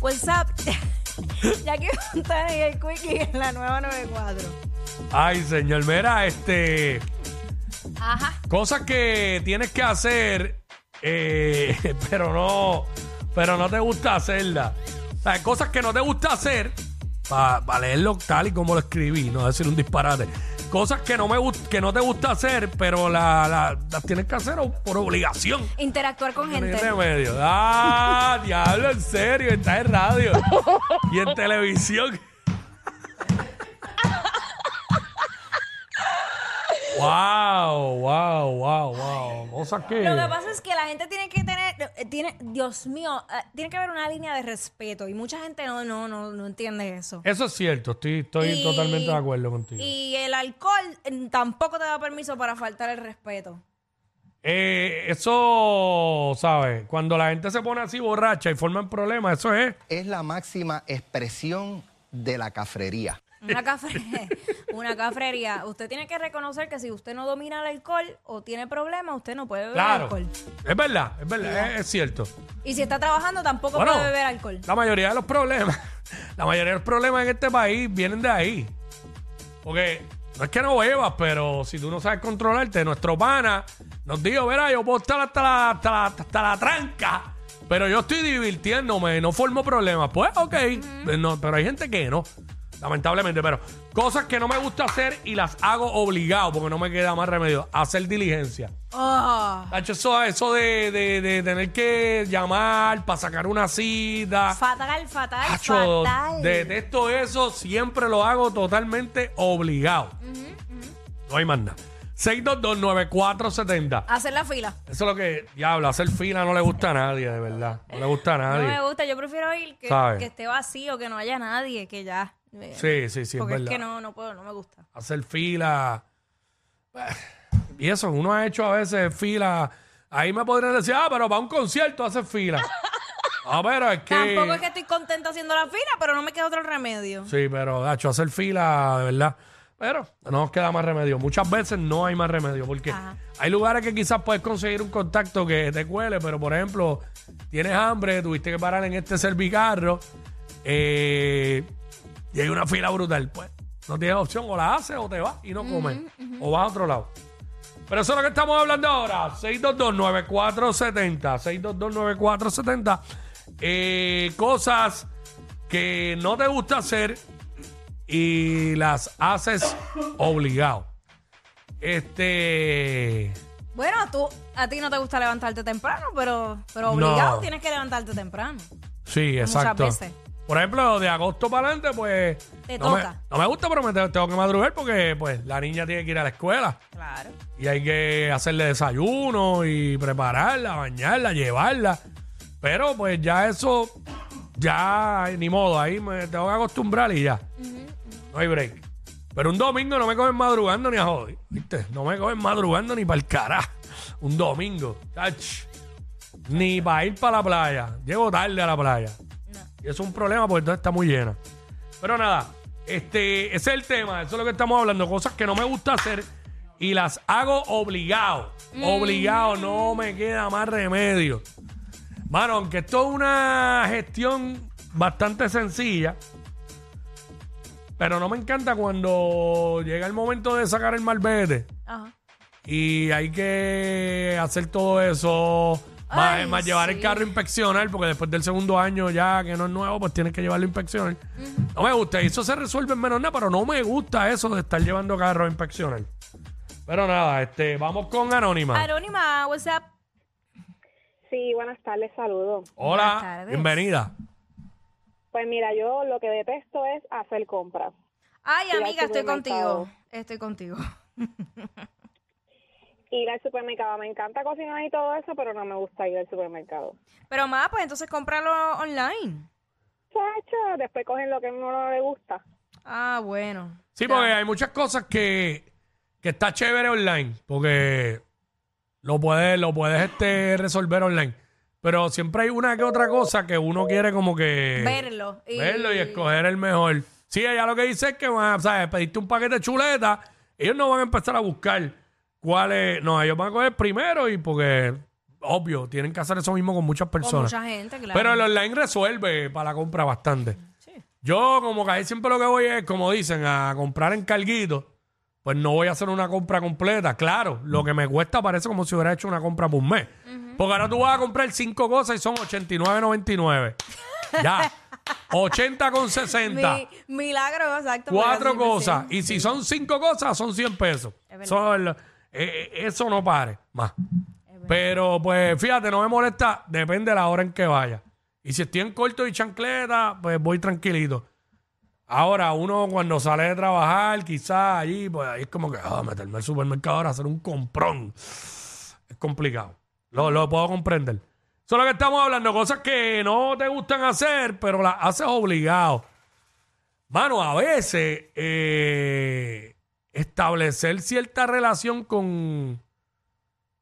What's up? ya que montar en el quickie en la nueva 94. Ay, señor, mira, este. Ajá. Cosas que tienes que hacer, eh, pero no. Pero no te gusta hacerlas. O sea, cosas que no te gusta hacer, para leerlo tal y como lo escribí, no decir un disparate. Cosas que no, me gust- que no te gusta hacer, pero la- la- las tienes que hacer o- por obligación. Interactuar con No hay gente. remedio. Ah, diablo, en serio, está en radio y en televisión. wow, wow, wow, wow. Cosas que. Lo que pasa es que la gente tiene que tener, tiene, Dios mío, eh, tiene que haber una línea de respeto y mucha gente no, no, no, no entiende eso. Eso es cierto, estoy, estoy Y- totalmente de acuerdo contigo. Y el alcohol eh, tampoco te da permiso para faltar el respeto. Eh, eso, ¿sabes? Cuando la gente se pone así borracha y forman problemas, eso es. es la máxima expresión de la cafrería. Una, cafre, una cafrería. Usted tiene que reconocer que si usted no domina el alcohol o tiene problemas, usted no puede beber Claro. alcohol. Es verdad, es verdad, es, es cierto. Y si está trabajando, tampoco Bueno, puede beber alcohol. La mayoría de los problemas, la mayoría de los problemas en este país vienen de ahí. Porque no es que no bebas, pero si tú no sabes controlarte, nuestro pana nos dijo, verá, yo puedo estar hasta la, hasta la, hasta la tranca, pero yo estoy divirtiéndome, no formo problemas. Pues, ok, pues no, pero hay gente que no. Lamentablemente, pero cosas que no me gusta hacer y las hago obligado porque no me queda más remedio. Hacer diligencia. Tacho, eso, eso de, de- de tener que llamar para sacar una cita. fatal, fatal, Tacho, fatal. detesto eso, siempre lo hago totalmente obligado. No hay más nada. 6229470. Hacer la fila. Eso es lo que, diablo, hacer fila no le gusta a nadie, de verdad. No le gusta a No nadie. me gusta, yo prefiero ir que esté vacío, que no haya nadie, que ya. Sí, sí, sí, Porque es, verdad. que no, no puedo, no me gusta. Hacer fila. Y eso, uno ha hecho a veces fila. Ahí me podrían decir, ah, pero para un concierto hace fila. Ah, pero es que. Tampoco es que estoy contenta haciendo la fila, pero no me queda otro remedio. Sí, pero, Gacho, hacer fila, de verdad. Pero no nos queda más remedio. Muchas veces no hay más remedio porque Ajá. hay lugares que quizás puedes conseguir un contacto que te cuele, pero por ejemplo, tienes hambre, tuviste que parar en este servicarro eh, y hay una fila brutal. Pues no tienes opción, o la haces o te vas y no comes, o vas a otro lado. Pero eso es lo que estamos hablando ahora. 622-9470. 622-9470. Eh, cosas que no te gusta hacer y las haces obligado. Este. Bueno, tú, a ti no te gusta levantarte temprano, pero, pero obligado No. tienes que levantarte temprano. Sí, Muchas exacto. veces. Por ejemplo, de agosto para adelante, pues. Te no me- toca. no me gusta, pero me te- tengo que madrugar porque, pues, la niña tiene que ir a la escuela. Claro. Y hay que hacerle desayuno y prepararla, bañarla, llevarla. Pero pues ya eso, ya ni modo, ahí me tengo que acostumbrar y ya. No hay break. Pero un domingo no me cogen madrugando ni a joder. ¿Viste? No me cogen madrugando ni para el carajo. Un domingo. chach. Ni para ir para la playa. Llego tarde a la playa. Y eso es un problema porque entonces está muy llena. Pero nada, este, ese es el tema. Eso es lo que estamos hablando. Cosas que no me gusta hacer y las hago obligado. Obligado, no me queda más remedio. Mano, aunque esto es una gestión bastante sencilla, pero no me encanta cuando llega el momento de sacar el malvete Ajá. y hay que hacer todo eso. Más, Ay, más llevar el sí. carro a inspeccionar, porque después del segundo año ya que no es nuevo, pues tienes que llevarlo a inspeccionar. No me gusta, y eso se resuelve en menos nada, pero no me gusta eso de estar llevando carro a inspeccionar. Pero nada, este, vamos con Anónima. Anónima, what's up? Sí, buenas tardes, saludos. Hola, tardes. bienvenida. Pues mira, yo lo que detesto es hacer compras. Ay, amiga, estoy contigo. Estoy contigo. ir al supermercado. Me encanta cocinar y todo eso, pero no me gusta ir al supermercado. Pero más, pues entonces cómpralo online. Chacho, después cogen lo que a uno no le gusta. Ah, bueno. Sí, porque hay muchas cosas que, que está chévere online, porque lo puedes, lo puedes este, resolver online. Pero siempre hay una que otra cosa que uno quiere como que Verlo. Y... verlo y escoger el mejor. Sí, ella lo que dice es que van, ¿sabes? Pediste un paquete de chuleta, ellos no van a empezar a buscar cuál es. No, ellos van a coger primero y porque, obvio, tienen que hacer eso mismo con muchas Con personas. mucha gente, claro. Pero el online resuelve para la compra bastante. Sí. Yo, como que ahí siempre lo que voy es, como dicen, a comprar en carguito. Pues no voy a hacer una compra completa. Claro, lo que me cuesta parece como si hubiera hecho una compra por un mes. Porque ahora tú vas a comprar cinco cosas y son 89.99. ya. 80 con 60. Mi- milagro, exacto. Cuatro cosas. Y si son cinco cosas, son 100 pesos. es eh, eh, eso no pare más. Pero pues fíjate, no me molesta. Depende de la hora en que vaya. Y si estoy en corto y chancleta, pues voy tranquilito. Ahora, uno cuando sale de trabajar, quizás allí, pues ahí es como que, ah, meterme al supermercado ahora, hacer un comprón. Es complicado. Lo, lo puedo comprender. Eso es lo que estamos hablando, cosas que no te gustan hacer, pero las haces obligado. Mano, a veces eh, establecer cierta relación con,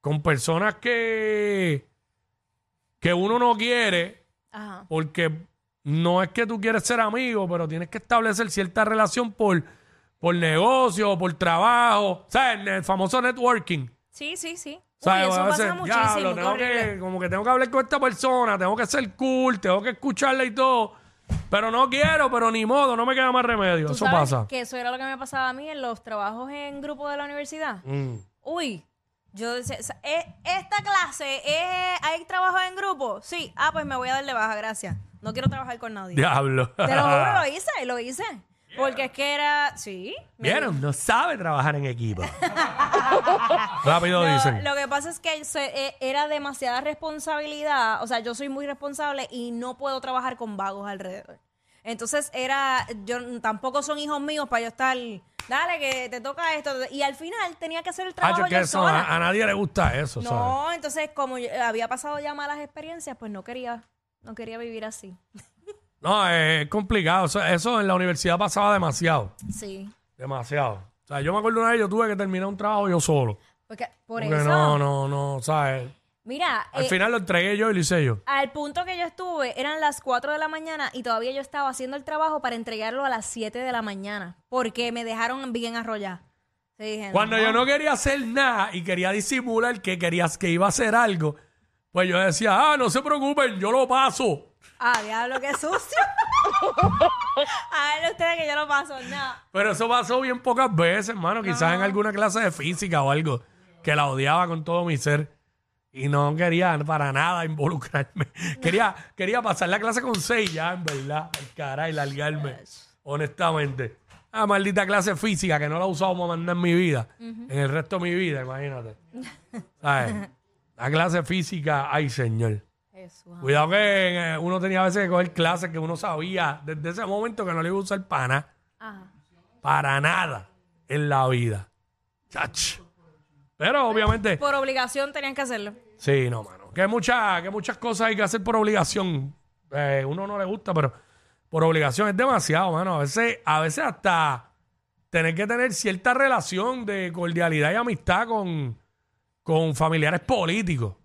con personas que, que uno no quiere, Ajá. porque no es que tú quieres ser amigo, pero tienes que establecer cierta relación por, por negocio, por trabajo, ¿sabes? El famoso networking. Sí, sí, sí. Uy, ¿Sabes? eso A veces, pasa muchísimo. diablo, tengo que, como que tengo que hablar con esta persona, tengo que ser cool, tengo que escucharla y todo. Pero no quiero, pero ni modo, no me queda más remedio. ¿Tú Eso sabes pasa. Que eso era lo que me pasaba a mí en los trabajos en grupo de la universidad. Mm. Uy, yo decía, "Sa- eh, esta clase, eh, ¿hay trabajo en grupo? Sí. Ah, pues me voy a dar de baja, gracias. No quiero trabajar con nadie. Diablo. Te lo juro, lo hice, lo hice. Porque es que era, sí. ¿Vieron? No sabe trabajar en equipo. Rápido Lo, dicen. lo que pasa es que se- eh, era demasiada responsabilidad. O sea, yo soy muy responsable y no puedo trabajar con vagos alrededor. Entonces era, yo tampoco son hijos míos para yo estar, dale que te toca esto. Y al final tenía que hacer el trabajo Hacho, que yo eso, sola. a, a nadie le gusta eso, ¿sabes? No, entonces como yo había pasado ya malas experiencias, pues no quería, no quería vivir así. No, es complicado. Eso, eso en la universidad pasaba demasiado. Sí. Demasiado. O sea, yo me acuerdo una vez, yo tuve que terminar un trabajo yo solo. Porque por Porque eso, no, no, no, ¿sabes? mira, Al eh, final lo entregué yo y lo hice yo. Al punto que yo estuve, eran las 4 de la mañana y todavía yo estaba haciendo el trabajo para entregarlo a las 7 de la mañana. Porque me dejaron bien arrollada. Sí, Cuando yo no quería hacer nada y quería disimular que querías que iba a hacer algo, pues yo decía, ah, no se preocupen, yo lo paso. Ah, diablo, qué sucio. a ver ustedes que yo no paso nada. Pero eso pasó bien pocas veces, hermano. Quizás en alguna clase de física o algo que la odiaba con todo mi ser. Y no quería para nada involucrarme. Quería, quería pasar la clase con seis ya, en verdad. Al cara y largarme. Honestamente. Ah, maldita clase física que no la he usado para mandar en mi vida. En el resto de mi vida, imagínate. ¿Sabes? La clase física, ay, señor. Jesús. Cuidado que eh, uno tenía a veces que coger clases que uno sabía desde ese momento que no le iba a usar para nada. Ajá. Para nada en la vida. Chach. Pero obviamente, Por obligación tenían que hacerlo. sí, no, mano. Que, mucha, que muchas cosas hay que hacer por obligación. Eh, uno no le gusta, pero por obligación es demasiado, mano. A veces, a veces hasta tener que tener cierta relación de cordialidad y amistad con, con familiares políticos.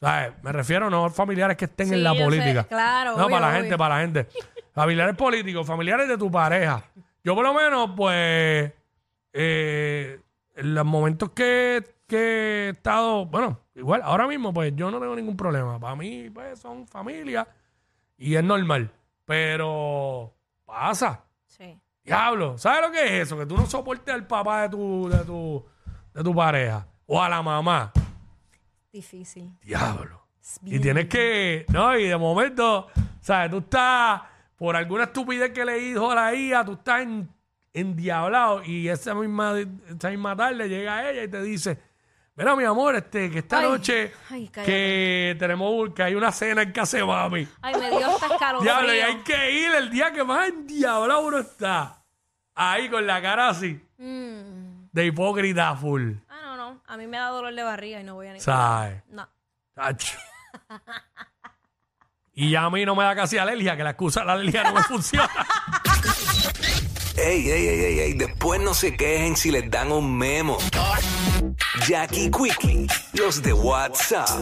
¿Sabes? Me refiero no a familiares que estén Sí, en la yo sé, política. claro, No, obvio, para la obvio. gente, para la gente. Familiares políticos, familiares de tu pareja. Yo por lo menos, pues, eh, en los momentos que, que he estado, bueno, igual, ahora mismo, pues yo no tengo ningún problema. Para mí, pues, son familia y es normal. Pero pasa. Sí. Diablo, ¿sabes lo que es eso? Que tú no soportes al papá de tu, de tu, de tu pareja o a la mamá. Difícil. Diablo. Y tienes que, no, y de momento, ¿sabes? Tú estás, por alguna estupidez que le dijo a la hija, tú estás en, endiablado y esa misma, esa misma tarde llega ella y te dice, mira mi amor, este, que esta Ay, noche ay, cállate. que tenemos, que hay una cena en casa de mami. Ay, me dio hasta escalofrío. Diablo, y hay que ir el día que más endiablado uno está. Ahí con la cara así, Mm. de hipócrita full. A mí me da dolor de barriga y no voy a ni. ¿Sabes? No. Tacho. Y ya a mí no me da casi alergia, que la excusa de la alergia no me funciona. Ey, ey, ey, ey, ey, después no se quejen si les dan un memo. Jackie Quickie, los de WhatsApp.